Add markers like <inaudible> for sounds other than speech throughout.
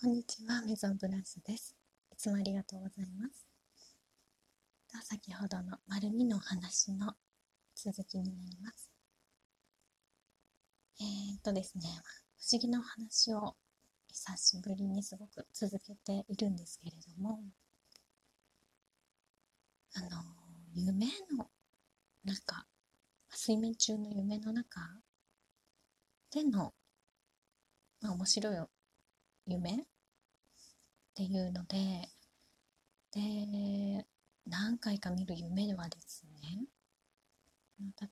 こんにちは、メゾンブラスです。いつもありがとうございます。先ほどの丸2の話の続きになります。えー、っとですね、不思議なお話を久しぶりにすごく続けているんですけれども、あの、夢の中、睡眠中の夢の中での、まあ、面白い夢っていうのでで何回か見る夢はですね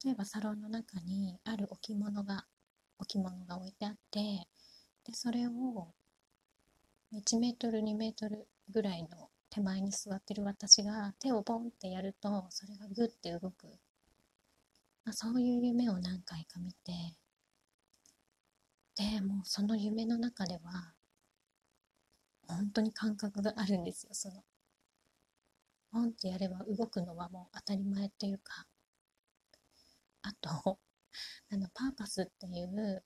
例えばサロンの中にある置物が置物が置いてあってでそれを1メートル2メートルぐらいの手前に座ってる私が手をボンってやるとそれがグッて動く、まあ、そういう夢を何回か見てでもうその夢の中では本当に感覚があるんですよ。そのポンってやれば動くのはもう当たり前っていうか。あと <laughs> あのパーパスっていう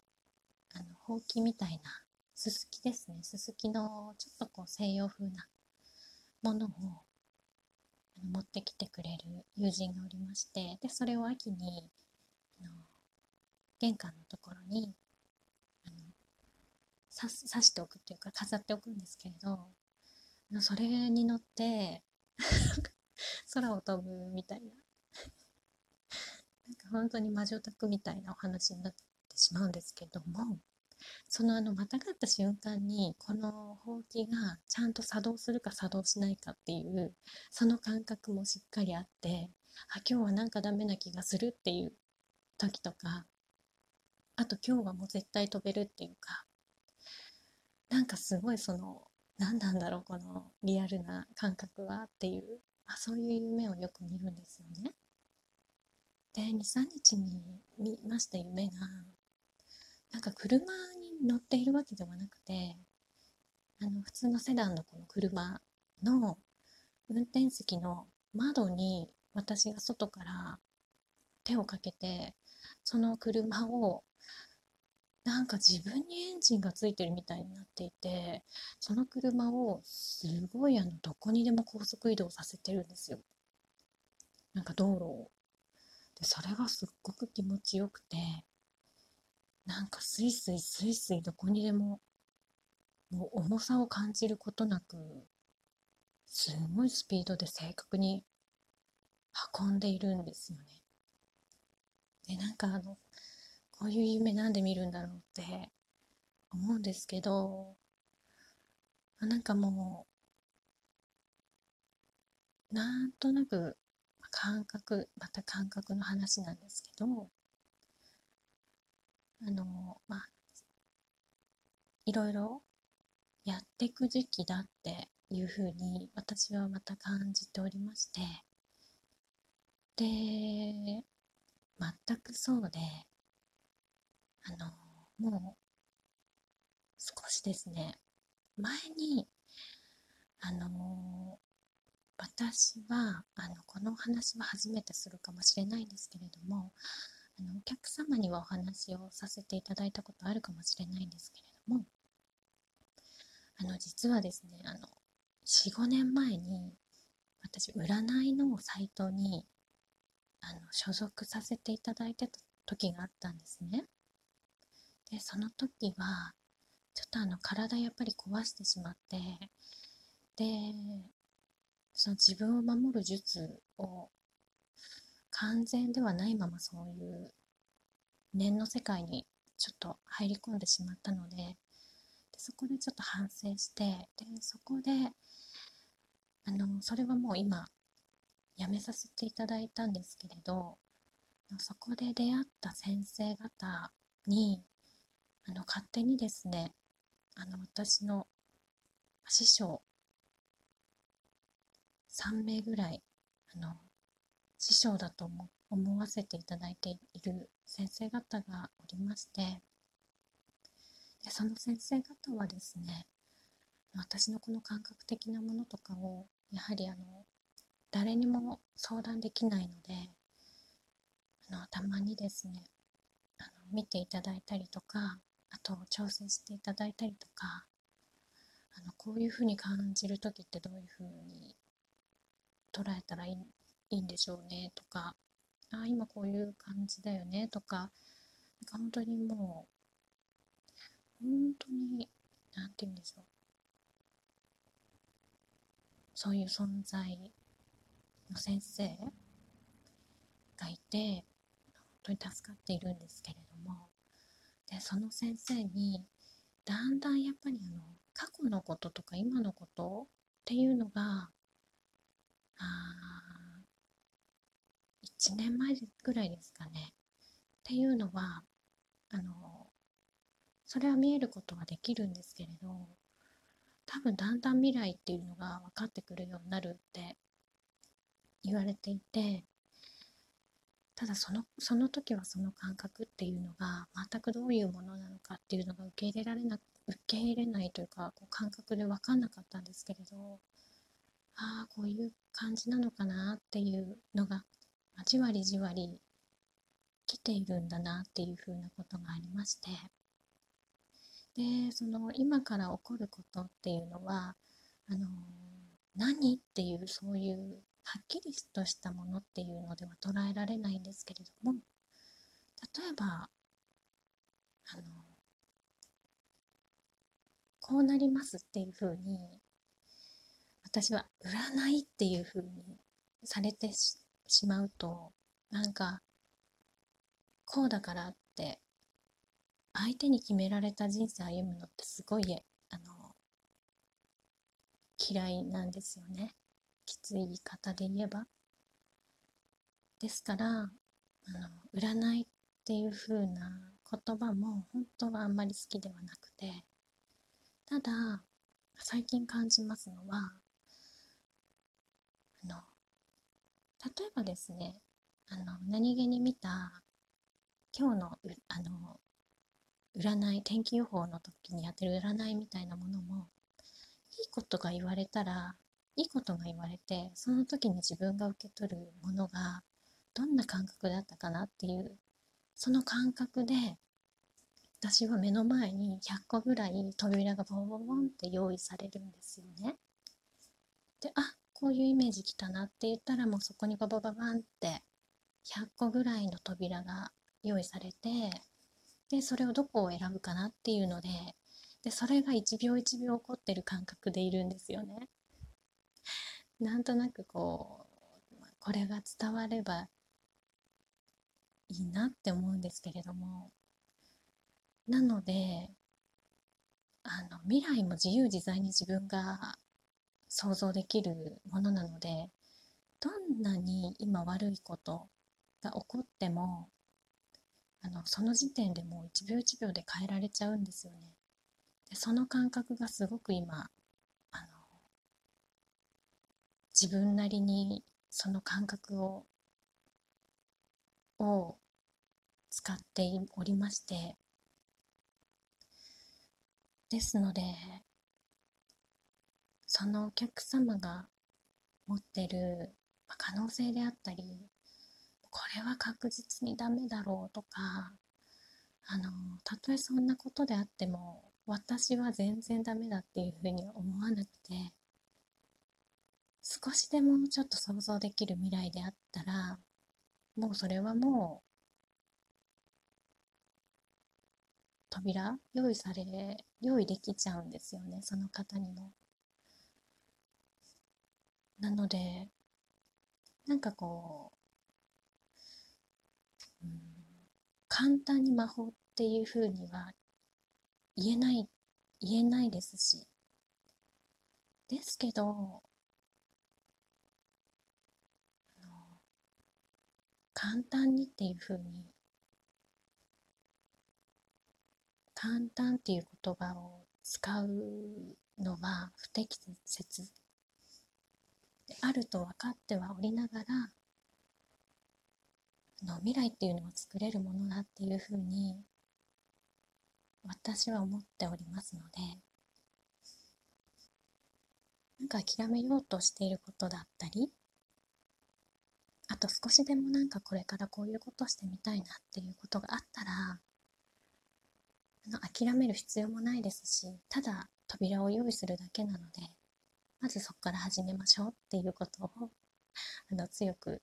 あのほうきみたいなすすきですね。すすきのちょっとこう西洋風なものを持ってきてくれる友人がおりまして。でそれを秋にあの玄関のところに刺しておくっていうか飾っておくんですけれどそれに乗って <laughs> 空を飛ぶみたいな。なんか本当に魔女宅みたいなお話になってしまうんですけどもそのあのまたがった瞬間にこのほうきがちゃんと作動するか作動しないかっていうその感覚もしっかりあってあ今日はなんかダメな気がするっていう時とかあと今日はもう絶対飛べるっていうかなんかすごいその何なんだろうこのリアルな感覚はっていうあそういう夢をよく見るんですよね。で23日に見ました夢がなんか車に乗っているわけではなくてあの普通のセダンのこの車の運転席の窓に私が外から手をかけてその車をなんか自分にエンジンがついてるみたいになっていてその車をすごいあのどこにでも高速移動させてるんですよ。なんか道路を。でそれがすっごく気持ちよくてなんかスイスイスイスイどこにでももう重さを感じることなくすごいスピードで正確に運んでいるんですよね。でなんかあのこういう夢なんで見るんだろうって思うんですけどなんかもうなんとなく感覚また感覚の話なんですけどあのまあいろいろやっていく時期だっていうふうに私はまた感じておりましてで全くそうであの、もう、少しですね、前に、あの、私は、あの、このお話は初めてするかもしれないんですけれども、あの、お客様にはお話をさせていただいたことあるかもしれないんですけれども、あの、実はですね、あの、4、5年前に、私、占いのサイトに、あの、所属させていただいてた時があったんですね。でその時はちょっとあの体やっぱり壊してしまってでその自分を守る術を完全ではないままそういう念の世界にちょっと入り込んでしまったのででそこでちょっと反省してでそこであのそれはもう今やめさせていただいたんですけれどそこで出会った先生方にあの勝手にですねあの私の師匠3名ぐらいあの師匠だと思わせていただいている先生方がおりましてでその先生方はですね私のこの感覚的なものとかをやはりあの誰にも相談できないのであのたまにですねあの見ていただいたりとかあと挑戦していただいたりとかあのこういうふうに感じる時ってどういうふうに捉えたらいいいいんでしょうねとかあ今こういう感じだよねとかなんか本当にもう本当に何て言うんでしょう。そういう存在の先生がいて本当に助かっているんですけれどもでその先生にだんだんやっぱりあの過去のこととか今のことっていうのがあ1年前ぐらいですかね。っていうのはあのそれは見えることはできるんですけれど多分だんだん未来っていうのが分かってくるようになるって言われていてただそのその時はその感覚っていうのが全くどういうものなのかっていうのが受け入れられな受け入れないというかこう感覚で分かんなかったんですけれどああこういう感じなのかなっていうのがじわりじわり来ているんだなっていうふうなことがありまして。でその今から起こることっていうのはあの何っていうそういうはっきりとしたものっていうのでは捉えられないんですけれども例えばあのこうなりますっていうふうに私は占いっていうふうにされてしまうとなんかこうだからって相手に決められた人生歩むのってすごいあの嫌いなんですよね。つ言い方で言えば。ですからあの占いっていう風な言葉も本当はあんまり好きではなくてただ最近感じますのはあの例えばですねあの何気に見た今日のあの占い天気予報の時にやってる占いみたいなものもいいことが言われたらいいことが言われてその時に自分が受け取るものがどんな感覚だったかなっていうその感覚で私は目の前に100個ぐらい扉がボンボンボンって用意されるんですよね。であこういうイメージきたなって言ったらもうそこにババババンって100個ぐらいの扉が用意されてでそれをどこを選ぶかなっていうのででそれが1秒1秒起こってる感覚でいるんですよね。なんとなくこうこれが伝わればいいなって思うんですけれどもなのであの未来も自由自在に自分が想像できるものなのでどんなに今悪いことが起こってもあのその時点でもう1秒1秒で変えられちゃうんですよね。でその感覚がすごく今あの自分なりにその感覚をを使っておりまして。ですのでそのお客様が持ってる可能性であったりこれは確実にダメだろうとかあのたとえそんなことであっても私は全然ダメだっていうふうに思わなくて少しでもちょっと想像できる未来であったらもうそれはもう扉用意され用意できちゃうんですよねその方にも。なのでなんかこう、うん、簡単に魔法っていうふうには言えない言えないですしですけどあの簡単にっていうふうに簡単っていう言葉を使うのは不適切であると分かってはおりながらの未来っていうのを作れるものだっていうふうに私は思っておりますのでなんか諦めようとしていることだったりあと少しでもなんかこれからこういうことしてみたいなっていうことがあったらあの諦める必要もないですしただ扉を用意するだけなのでまずそこから始めましょうっていうことをあの強く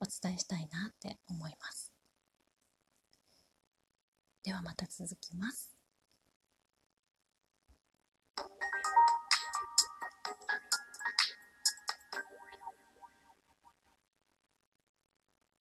お伝えしたいなって思いますではまた続きます。